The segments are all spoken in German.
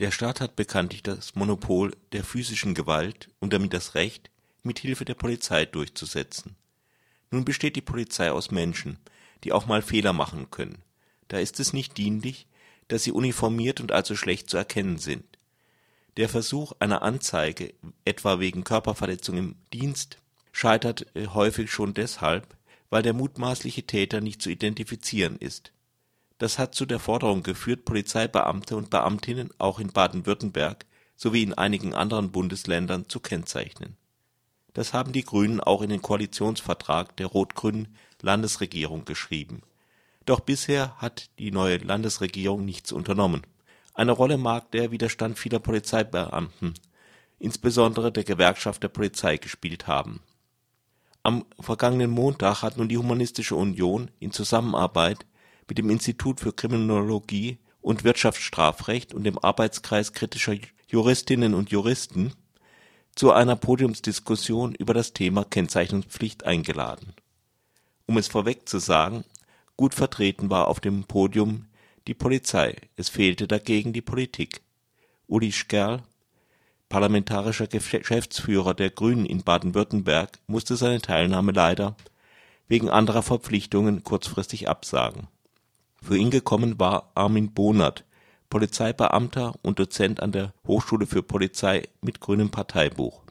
Der Staat hat bekanntlich das Monopol der physischen Gewalt und damit das Recht, mit Hilfe der Polizei durchzusetzen. Nun besteht die Polizei aus Menschen, die auch mal Fehler machen können. Da ist es nicht dienlich, dass sie uniformiert und also schlecht zu erkennen sind. Der Versuch einer Anzeige, etwa wegen Körperverletzung im Dienst, scheitert äh, häufig schon deshalb, weil der mutmaßliche Täter nicht zu identifizieren ist. Das hat zu der Forderung geführt, Polizeibeamte und Beamtinnen auch in Baden-Württemberg sowie in einigen anderen Bundesländern zu kennzeichnen. Das haben die Grünen auch in den Koalitionsvertrag der rot-grünen Landesregierung geschrieben. Doch bisher hat die neue Landesregierung nichts unternommen. Eine Rolle mag der Widerstand vieler Polizeibeamten, insbesondere der Gewerkschaft der Polizei, gespielt haben. Am vergangenen Montag hat nun die Humanistische Union in Zusammenarbeit mit dem Institut für Kriminologie und Wirtschaftsstrafrecht und dem Arbeitskreis kritischer Juristinnen und Juristen zu einer Podiumsdiskussion über das Thema Kennzeichnungspflicht eingeladen. Um es vorweg zu sagen, gut vertreten war auf dem Podium die Polizei, es fehlte dagegen die Politik. Uli Skerl, parlamentarischer Geschäftsführer der Grünen in Baden-Württemberg, musste seine Teilnahme leider wegen anderer Verpflichtungen kurzfristig absagen für ihn gekommen war Armin Bohnert, Polizeibeamter und Dozent an der Hochschule für Polizei mit grünem Parteibuch.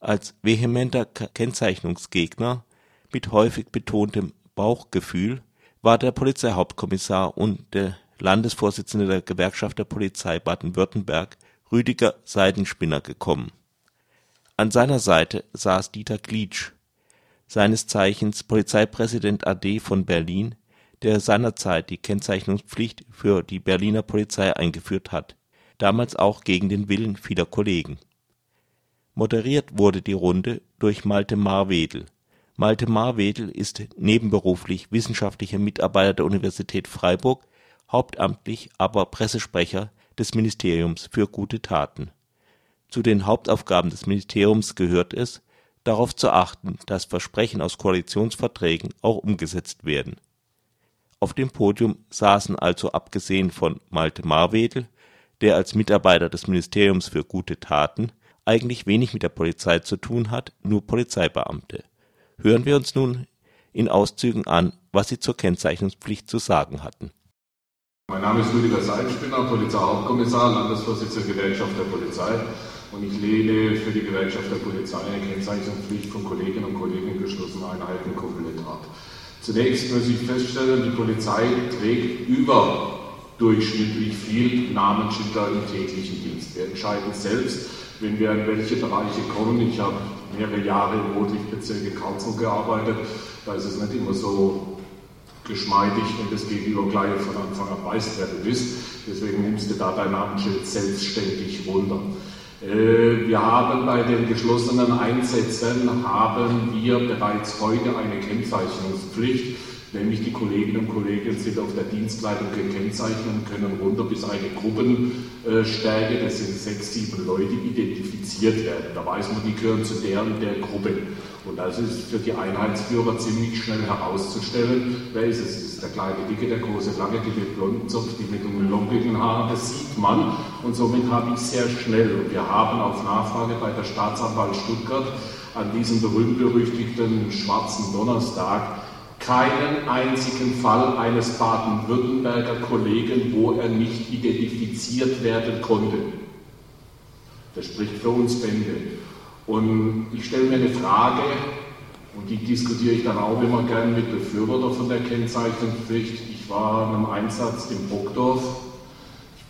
Als vehementer Kennzeichnungsgegner mit häufig betontem Bauchgefühl war der Polizeihauptkommissar und der Landesvorsitzende der Gewerkschaft der Polizei Baden-Württemberg Rüdiger Seidenspinner gekommen. An seiner Seite saß Dieter Glitsch, seines Zeichens Polizeipräsident AD von Berlin der seinerzeit die Kennzeichnungspflicht für die Berliner Polizei eingeführt hat, damals auch gegen den Willen vieler Kollegen. Moderiert wurde die Runde durch Malte Marwedel. Malte Marwedel ist nebenberuflich wissenschaftlicher Mitarbeiter der Universität Freiburg, hauptamtlich aber Pressesprecher des Ministeriums für gute Taten. Zu den Hauptaufgaben des Ministeriums gehört es, darauf zu achten, dass Versprechen aus Koalitionsverträgen auch umgesetzt werden auf dem Podium saßen also abgesehen von Malte Marwedel, der als Mitarbeiter des Ministeriums für gute Taten eigentlich wenig mit der Polizei zu tun hat, nur Polizeibeamte. Hören wir uns nun in Auszügen an, was sie zur Kennzeichnungspflicht zu sagen hatten. Mein Name ist Rüdiger Seidspinner, Polizeihauptkommissar, Landesvorsitzender Gewerkschaft der Polizei und ich lehne für die Gewerkschaft der Polizei eine Kennzeichnungspflicht von Kolleginnen und Kollegen in geschlossenen Einheiten komplett ab. Zunächst muss ich feststellen, die Polizei trägt überdurchschnittlich viel Namensschilder im täglichen Dienst. Wir entscheiden selbst, wenn wir in welche Bereiche kommen. Ich habe mehrere Jahre im Rotlichtbezirk Karlsruhe gearbeitet. Da ist es nicht immer so geschmeidig, wenn das Gegenüber gleich von Anfang an weiß, wer du bist. Deswegen nimmst du da dein Namensschild selbstständig runter. Äh, wir haben bei den geschlossenen Einsätzen haben wir bereits heute eine Kennzeichnungspflicht, nämlich die Kolleginnen und Kollegen sind auf der Dienstleitung gekennzeichnet und können runter bis eine Gruppenstärke, das sind sechs, sieben Leute, identifiziert werden. Da weiß man, die gehören zu der und der Gruppe. Und das ist für die Einheitsführer ziemlich schnell herauszustellen, wer ist es? Ist der kleine Dicke, der große Lange, die mit blonden Zopf, die mit einem lockigen Haar, das sieht man. Und somit habe ich sehr schnell, und wir haben auf Nachfrage bei der Staatsanwalt Stuttgart an diesem berühmt-berüchtigten schwarzen Donnerstag keinen einzigen Fall eines Baden-Württemberger Kollegen, wo er nicht identifiziert werden konnte. Das spricht für uns Bände. Und ich stelle mir eine Frage, und die diskutiere ich dann auch immer gern mit Befürworter von der Kennzeichnungspflicht. Ich war in einem Einsatz in Brockdorf.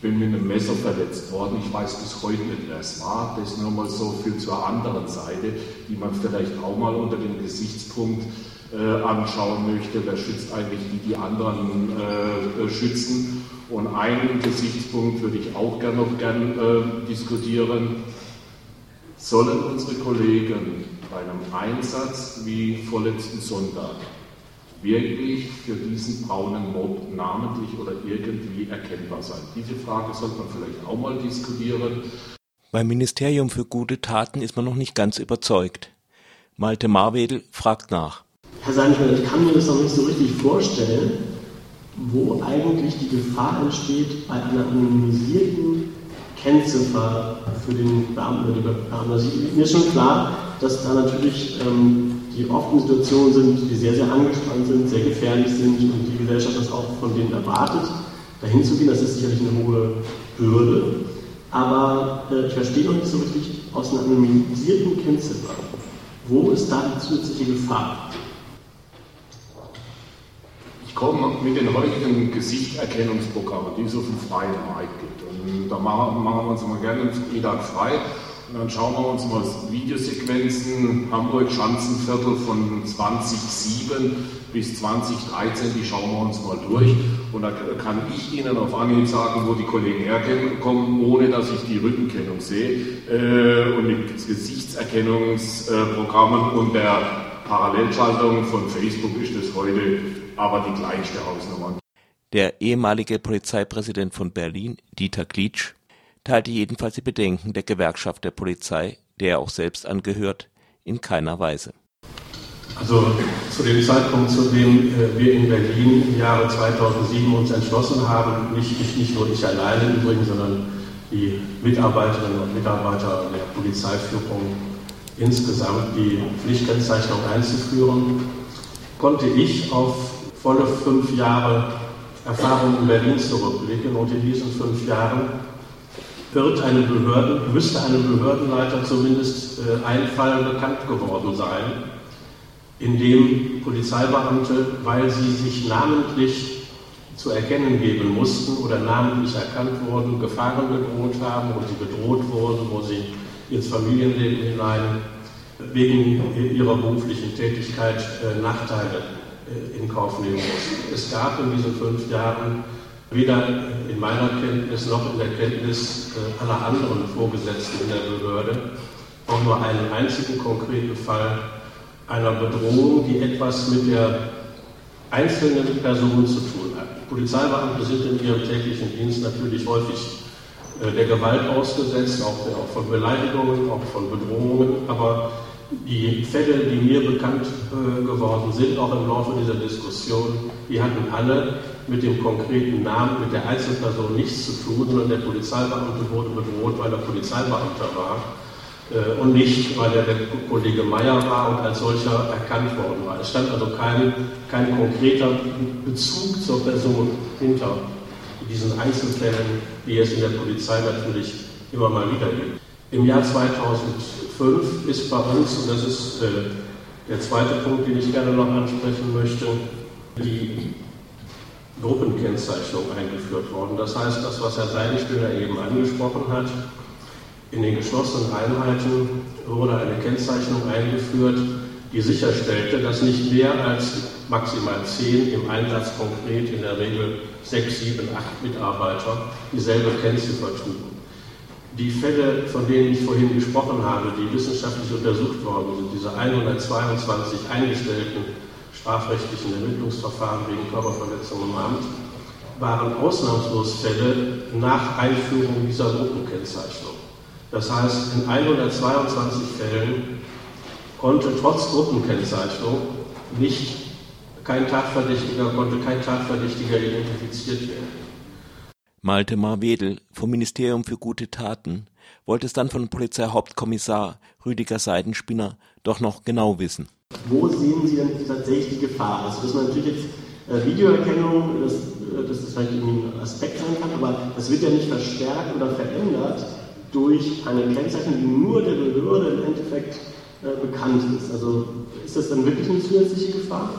Bin mit einem Messer verletzt worden. Ich weiß bis heute nicht, wer es war. Das nur mal so viel zur anderen Seite, die man vielleicht auch mal unter dem Gesichtspunkt äh, anschauen möchte. Wer schützt eigentlich die, die anderen äh, schützen? Und einen Gesichtspunkt würde ich auch gerne noch gern äh, diskutieren sollen unsere Kollegen bei einem Einsatz wie vorletzten Sonntag wirklich für diesen braunen Mob namentlich oder irgendwie erkennbar sein? Diese Frage sollte man vielleicht auch mal diskutieren. Beim Ministerium für gute Taten ist man noch nicht ganz überzeugt. Malte Marwedel fragt nach. Herr Seinfeld, ich kann mir das noch nicht so richtig vorstellen, wo eigentlich die Gefahr entsteht, bei einer anonymisierten Kennziffer für den Beamten oder die Beamten. Also mir ist schon klar, dass da natürlich ähm, die oft in Situationen sind, die sehr, sehr angespannt sind, sehr gefährlich sind und die Gesellschaft das auch von denen erwartet, dahin zu gehen. Das ist sicherlich eine hohe Hürde. Aber äh, ich verstehe noch nicht so richtig aus einer anonymisierten Kennziffer. Wo ist da die zusätzliche Gefahr? Ich komme mit den heutigen Gesichterkennungsprogrammen, die es auf dem freien Markt gibt. Und da machen, machen wir uns mal gerne Mittag frei. Und dann schauen wir uns mal Videosequenzen Hamburg-Schanzenviertel von 2007 bis 2013, die schauen wir uns mal durch. Und da kann ich Ihnen auf Anhieb sagen, wo die Kollegen herkommen, ohne dass ich die Rückenkennung sehe. Äh, und mit Gesichtserkennungsprogrammen und der Parallelschaltung von Facebook ist das heute aber die kleinste Hausnummer. Der ehemalige Polizeipräsident von Berlin, Dieter Klitsch, teilte jedenfalls die Bedenken der Gewerkschaft der Polizei, der er auch selbst angehört, in keiner Weise. Also zu dem Zeitpunkt, zu dem äh, wir in Berlin im Jahre 2007 uns entschlossen haben, nicht, nicht, nicht nur ich alleine übrigens, sondern die Mitarbeiterinnen und Mitarbeiter der Polizeiführung insgesamt die Pflichtkennzeichnung einzuführen, konnte ich auf volle fünf Jahre Erfahrung in Berlin zurückblicken und in diesen fünf Jahren wird einem Behörden, müsste einem Behördenleiter zumindest äh, ein Fall bekannt geworden sein, in dem Polizeibeamte, weil sie sich namentlich zu erkennen geben mussten oder namentlich erkannt wurden, Gefahren gedroht haben und sie bedroht wurden, wo sie ins Familienleben hinein wegen ihrer beruflichen Tätigkeit äh, Nachteile äh, in Kauf nehmen muss. Es gab in diesen fünf Jahren weder in meiner Kenntnis noch in der Kenntnis äh, aller anderen Vorgesetzten in der Behörde auch nur einen einzigen konkreten Fall einer Bedrohung, die etwas mit der einzelnen Person zu tun hat. Polizeibeamte sind in ihrem täglichen Dienst natürlich häufig äh, der Gewalt ausgesetzt, auch, von Beleidigungen, auch von Bedrohungen, aber die Fälle, die mir bekannt äh, geworden sind, auch im Laufe dieser Diskussion, die hatten alle mit dem konkreten Namen, mit der Einzelperson nichts zu tun, sondern der Polizeibeamte wurde bedroht, weil er Polizeibeamter war äh, und nicht, weil er der Kollege Meyer war und als solcher erkannt worden war. Es stand also kein, kein konkreter Bezug zur Person hinter diesen Einzelfällen, wie es in der Polizei natürlich immer mal wieder gibt. Im Jahr 2005 ist bei uns, und das ist äh, der zweite Punkt, den ich gerne noch ansprechen möchte, die Gruppenkennzeichnung eingeführt worden. Das heißt, das, was Herr Seidenspinner eben angesprochen hat, in den geschlossenen Einheiten wurde eine Kennzeichnung eingeführt, die sicherstellte, dass nicht mehr als maximal zehn im Einsatz konkret, in der Regel sechs, sieben, acht Mitarbeiter dieselbe Kennziffer trugen. Die Fälle, von denen ich vorhin gesprochen habe, die wissenschaftlich untersucht worden sind, diese 122 eingestellten strafrechtlichen Ermittlungsverfahren wegen Körperverletzung im Amt, waren ausnahmslos Fälle nach Einführung dieser Gruppenkennzeichnung. Das heißt, in 122 Fällen konnte trotz Gruppenkennzeichnung nicht kein Tatverdächtiger, konnte kein Tatverdächtiger identifiziert werden. Malte Marwedel vom Ministerium für gute Taten wollte es dann von Polizeihauptkommissar Rüdiger Seidenspinner doch noch genau wissen. Wo sehen Sie denn tatsächlich die Gefahr? Dass man natürlich jetzt äh, Videoerkennung, dass, dass das vielleicht ein Aspekt sein kann, aber das wird ja nicht verstärkt oder verändert durch eine Kennzeichnung, die nur der Behörde im Endeffekt äh, bekannt ist. Also ist das dann wirklich eine zusätzliche Gefahr?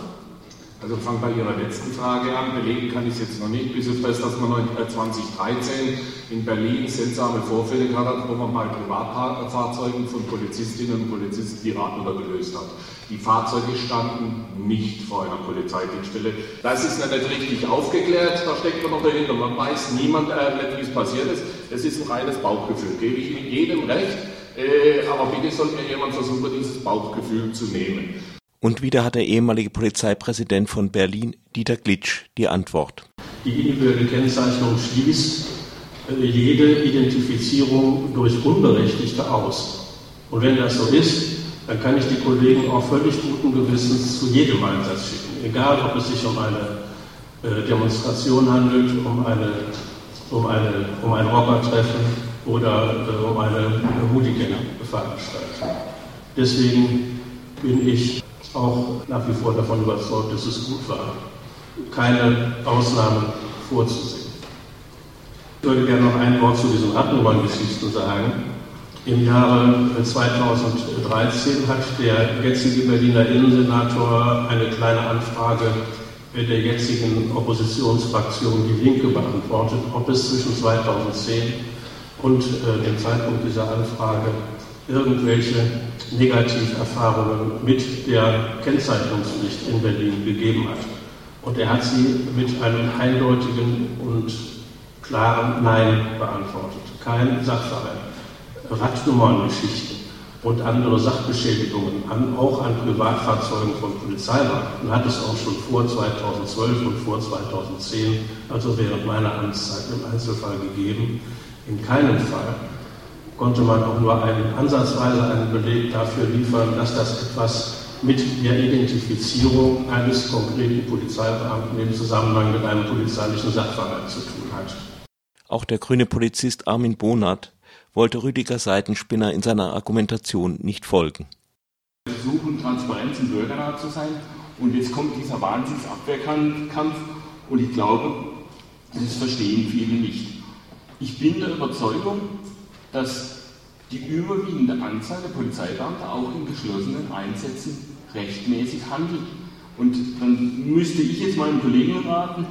Also fangen bei Ihrer letzten Frage an. Belegen kann ich es jetzt noch nicht, bis auf das, dass man 2013 in Berlin seltsame Vorfälle gehabt hat, wo man bei Privatfahrzeugen von Polizistinnen und Polizisten die Radler gelöst hat. Die Fahrzeuge standen nicht vor einer Polizeidienststelle. Das ist nicht richtig aufgeklärt, da steckt man noch dahinter. Man weiß niemand äh, wie es passiert ist. Es ist ein reines Bauchgefühl, gebe ich Ihnen jedem recht. Äh, aber bitte sollte mir jemand versuchen, dieses Bauchgefühl zu nehmen. Und wieder hat der ehemalige Polizeipräsident von Berlin, Dieter Glitsch, die Antwort. Die individuelle Kennzeichnung schließt äh, jede Identifizierung durch Unberechtigte aus. Und wenn das so ist, dann kann ich die Kollegen auch völlig guten Gewissens zu jedem Einsatz schicken. Egal, ob es sich um eine äh, Demonstration handelt, um eine um, eine, um ein Rockertreffen oder äh, um eine Hooligan-Veranstaltung. Deswegen bin ich auch nach wie vor davon überzeugt, dass es gut war, keine Ausnahmen vorzusehen. Ich würde gerne noch ein Wort zu diesen Rattennummern-Geschichten sagen. Im Jahre 2013 hat der jetzige Berliner Innensenator eine kleine Anfrage der jetzigen Oppositionsfraktion Die Linke beantwortet, ob es zwischen 2010 und äh, dem Zeitpunkt dieser Anfrage irgendwelche Negativerfahrungen mit der Kennzeichnungspflicht in Berlin gegeben hat. Und er hat sie mit einem eindeutigen und klaren Nein beantwortet. Kein Sachverhalt. Radnummerngeschichten und andere Sachbeschädigungen, an, auch an Privatfahrzeugen von Polizeibeamten, hat es auch schon vor 2012 und vor 2010, also während meiner Amtszeit im Einzelfall gegeben. In keinem Fall konnte man auch nur einen, ansatzweise einen Beleg dafür liefern, dass das etwas mit der Identifizierung eines konkreten Polizeibeamten im Zusammenhang mit einem polizeilichen Sachverhalt zu tun hat. Auch der grüne Polizist Armin Bonat wollte Rüdiger Seitenspinner in seiner Argumentation nicht folgen. Wir versuchen, Transparenz und bürgernah zu sein. Und jetzt kommt dieser Wahnsinnsabwehrkampf. Und ich glaube, das verstehen viele nicht. Ich bin der Überzeugung, dass die überwiegende Anzahl der Polizeibeamten auch in geschlossenen Einsätzen rechtmäßig handelt. Und dann müsste ich jetzt meinen Kollegen raten,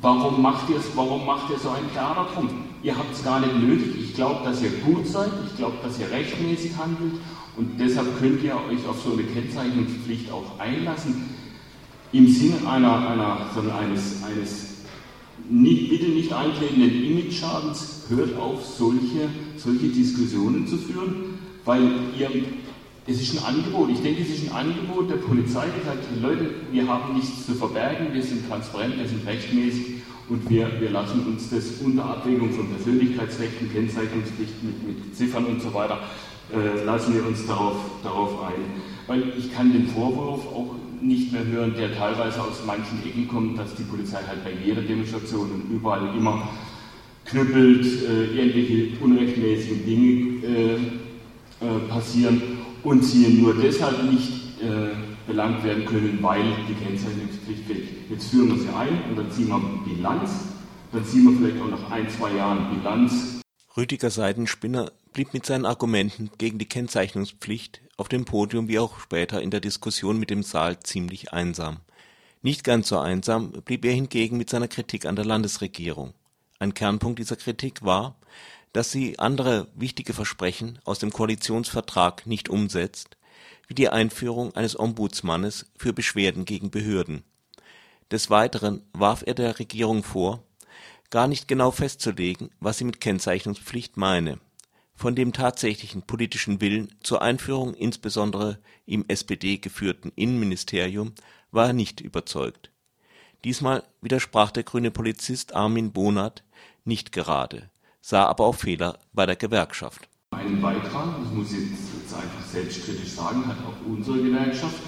warum macht ihr, warum macht ihr so ein Theater drum? Ihr habt es gar nicht nötig. Ich glaube, dass ihr gut seid. Ich glaube, dass ihr rechtmäßig handelt. Und deshalb könnt ihr euch auf so eine Kennzeichnungspflicht auch einlassen. Im Sinne einer, einer, eines, eines nicht, bitte nicht eintretenden Image-Schadens hört auf, solche, solche Diskussionen zu führen, weil ihr, es ist ein Angebot. Ich denke, es ist ein Angebot der Polizei, die sagt, Leute, wir haben nichts zu verbergen, wir sind transparent, wir sind rechtmäßig und wir, wir lassen uns das unter Abwägung von Persönlichkeitsrechten, Kennzeichnungspflichten mit, mit Ziffern und so weiter, äh, lassen wir uns darauf, darauf ein. Weil ich kann den Vorwurf auch nicht mehr hören, der teilweise aus manchen Ecken kommt, dass die Polizei halt bei jeder Demonstration und überall immer knüppelt, äh, irgendwelche unrechtmäßigen Dinge äh, äh, passieren und sie nur deshalb nicht äh, belangt werden können, weil die Kennzeichnungspflicht fehlt. Jetzt führen wir sie ein und dann ziehen wir Bilanz, dann ziehen wir vielleicht auch nach ein, zwei Jahren Bilanz. Rüdiger Seidenspinner blieb mit seinen Argumenten gegen die Kennzeichnungspflicht auf dem Podium wie auch später in der Diskussion mit dem Saal ziemlich einsam. Nicht ganz so einsam blieb er hingegen mit seiner Kritik an der Landesregierung. Ein Kernpunkt dieser Kritik war, dass sie andere wichtige Versprechen aus dem Koalitionsvertrag nicht umsetzt, wie die Einführung eines Ombudsmannes für Beschwerden gegen Behörden. Des Weiteren warf er der Regierung vor, gar nicht genau festzulegen, was sie mit Kennzeichnungspflicht meine von dem tatsächlichen politischen Willen zur Einführung insbesondere im SPD-geführten Innenministerium war er nicht überzeugt. Diesmal widersprach der grüne Polizist Armin Bonat nicht gerade, sah aber auch Fehler bei der Gewerkschaft. Einen Beitrag, das muss ich jetzt einfach selbstkritisch sagen, hat auch unsere Gewerkschaft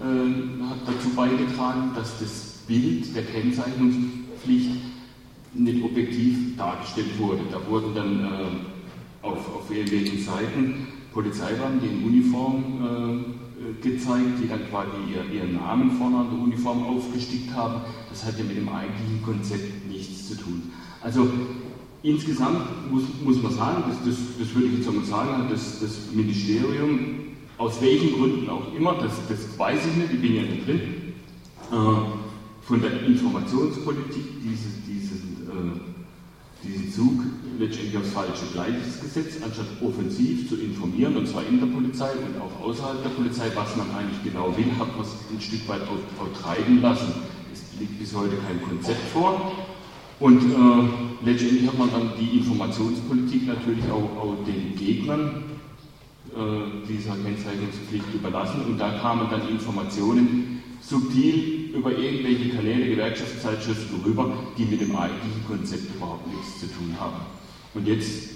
äh, hat dazu beigetragen, dass das Bild der Kennzeichnungspflicht nicht objektiv dargestellt wurde. Da wurden dann äh, auf, auf irgendwelchen Seiten Polizeibeamten, die in Uniform äh, gezeigt, die dann quasi ihr, ihren Namen vorne an der Uniform aufgestickt haben. Das hat ja mit dem eigentlichen Konzept nichts zu tun. Also insgesamt muss, muss man sagen, das, das, das würde ich jetzt einmal sagen, das, das Ministerium, aus welchen Gründen auch immer, das, das weiß ich nicht, ich bin ja nicht drin, äh, von der Informationspolitik dieses, dieses äh, diesen Zug letztendlich aufs falsche Gleiches gesetzt, anstatt offensiv zu informieren, und zwar in der Polizei und auch außerhalb der Polizei, was man eigentlich genau will, hat man es ein Stück weit auch, auch treiben lassen. Es liegt bis heute kein Konzept vor. Und äh, letztendlich hat man dann die Informationspolitik natürlich auch, auch den Gegnern äh, dieser Kennzeichnungspflicht überlassen. Und da kamen dann Informationen subtil über irgendwelche Kanäle, Gewerkschaftszeitschriften rüber, die mit dem eigentlichen Konzept überhaupt nichts zu tun haben. Und jetzt,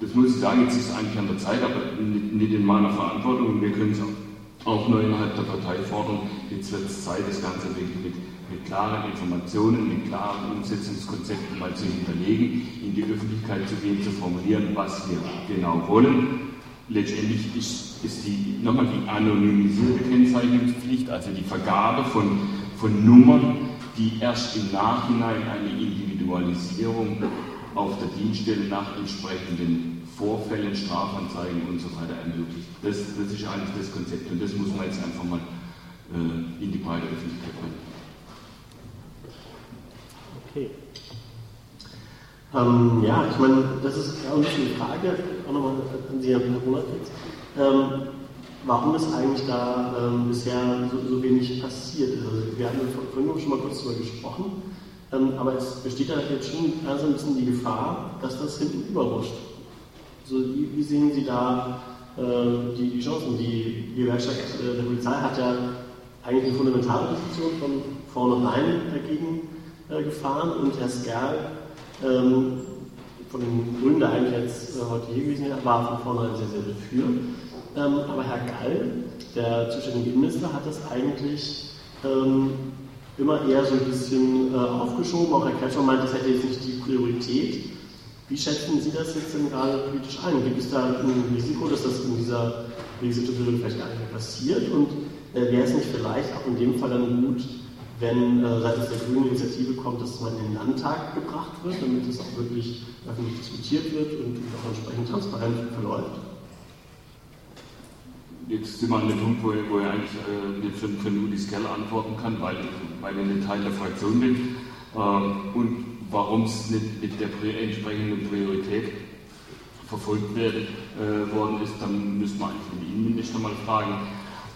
das muss ich sagen, jetzt ist es eigentlich an der Zeit, aber nicht in meiner Verantwortung. Wir können es auch, auch nur innerhalb der Partei fordern. Jetzt wird es Zeit, das Ganze wirklich mit mit klaren Informationen, mit klaren Umsetzungskonzepten mal zu hinterlegen, in die Öffentlichkeit zu gehen, zu formulieren, was wir genau wollen. Letztendlich ist, ist die, nochmal die anonymisierte Kennzeichnungspflicht, also die Vergabe von, von Nummern, die erst im Nachhinein eine Individualisierung auf der Dienststelle nach entsprechenden Vorfällen, Strafanzeigen und so weiter ermöglicht. Das, das ist eigentlich das Konzept und das muss man jetzt einfach mal äh, in die breite Öffentlichkeit bringen. Okay. Ähm, ja, ich meine, das ist bisschen eine Frage, auch nochmal an Sie, Herr Ronald jetzt. Ähm, warum ist eigentlich da ähm, bisher so, so, wenig passiert? Also, wir hatten vorhin schon mal kurz darüber gesprochen, ähm, aber es besteht da jetzt schon also ein bisschen die Gefahr, dass das hinten überrutscht. Also, wie, wie sehen Sie da äh, die, die, Chancen? Die Gewerkschaft äh, der Polizei hat ja eigentlich eine fundamentale Position von vornherein dagegen äh, gefahren und Herr Skerl ähm, von den Grünen, der eigentlich jetzt äh, heute hier gewesen wäre, war von vornherein sehr, sehr dafür. Ähm, aber Herr Gall, der zuständige Innenminister, hat das eigentlich ähm, immer eher so ein bisschen äh, aufgeschoben. Auch Herr Kretschmer meint, das hätte jetzt nicht die Priorität. Wie schätzen Sie das jetzt denn gerade politisch ein? Gibt es da ein Risiko, dass das in dieser Legislaturperiode vielleicht gar nicht mehr passiert? Und äh, wäre es nicht vielleicht auch in dem Fall dann gut, wenn äh, seitens der Grünen Initiative kommt, dass man in den Landtag gebracht wird, damit es auch wirklich öffentlich diskutiert wird und auch entsprechend transparent verläuft? Jetzt sind wir an dem Punkt, wo, wo ich eigentlich äh, nicht für, für Nudi Skeller antworten kann, weil, weil ich nicht Teil der Fraktion bin. Ähm, und warum es nicht mit der entsprechenden Priorität verfolgt werden, äh, worden ist, dann müssen wir eigentlich den Innenminister mal fragen.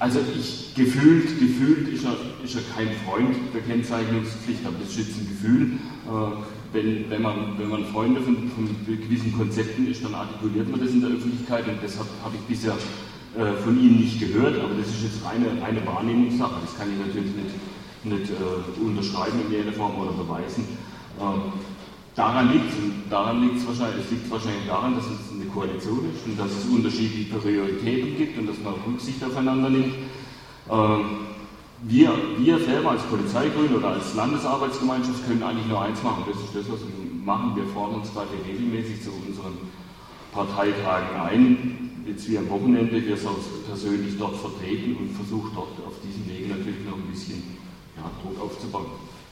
Also ich gefühlt, gefühlt ist er, ist er kein Freund der Kennzeichnungspflicht, aber das ist jetzt ein Gefühl. Äh, wenn, wenn, man, wenn man Freunde von, von gewissen Konzepten ist, dann artikuliert man das in der Öffentlichkeit und deshalb habe ich bisher äh, von Ihnen nicht gehört, aber das ist jetzt eine, eine Wahrnehmungssache. Das kann ich natürlich nicht, nicht äh, unterschreiben in jeder Form oder beweisen. Ähm, Daran liegt es daran liegt es wahrscheinlich, es wahrscheinlich daran, dass es eine Koalition ist und dass es unterschiedliche Prioritäten gibt und dass man Rücksicht aufeinander nimmt. Ähm, wir, wir selber als Polizeigrün oder als Landesarbeitsgemeinschaft können eigentlich nur eins machen, das ist das, was wir machen. Wir fordern uns gerade regelmäßig zu unseren Parteitagen ein, jetzt wie am Wochenende, wir sind persönlich dort vertreten und versuchen dort auf diesem Wege natürlich noch ein bisschen ja, Druck aufzubauen.